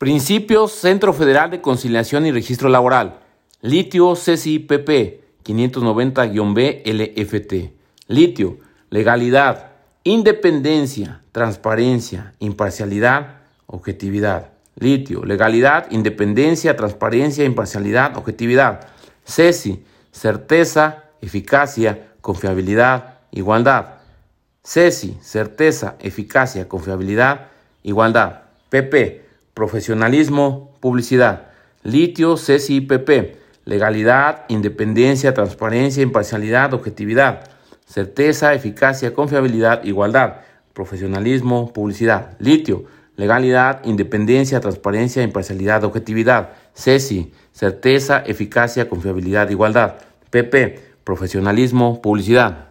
Principios Centro Federal de Conciliación y Registro Laboral. Litio CCIPP 590-B LFT. Litio, legalidad, independencia, transparencia, imparcialidad, objetividad. Litio, legalidad, independencia, transparencia, imparcialidad, objetividad. CESI, certeza, eficacia, confiabilidad, igualdad. CESI, certeza, eficacia, confiabilidad, igualdad. PP, profesionalismo, publicidad. Litio, CESI, PP, legalidad, independencia, transparencia, imparcialidad, objetividad. Certeza, eficacia, confiabilidad, igualdad. Profesionalismo, publicidad. Litio, legalidad, independencia, transparencia, imparcialidad, objetividad. CESI, certeza, eficacia, confiabilidad, igualdad. PP, profesionalismo, publicidad.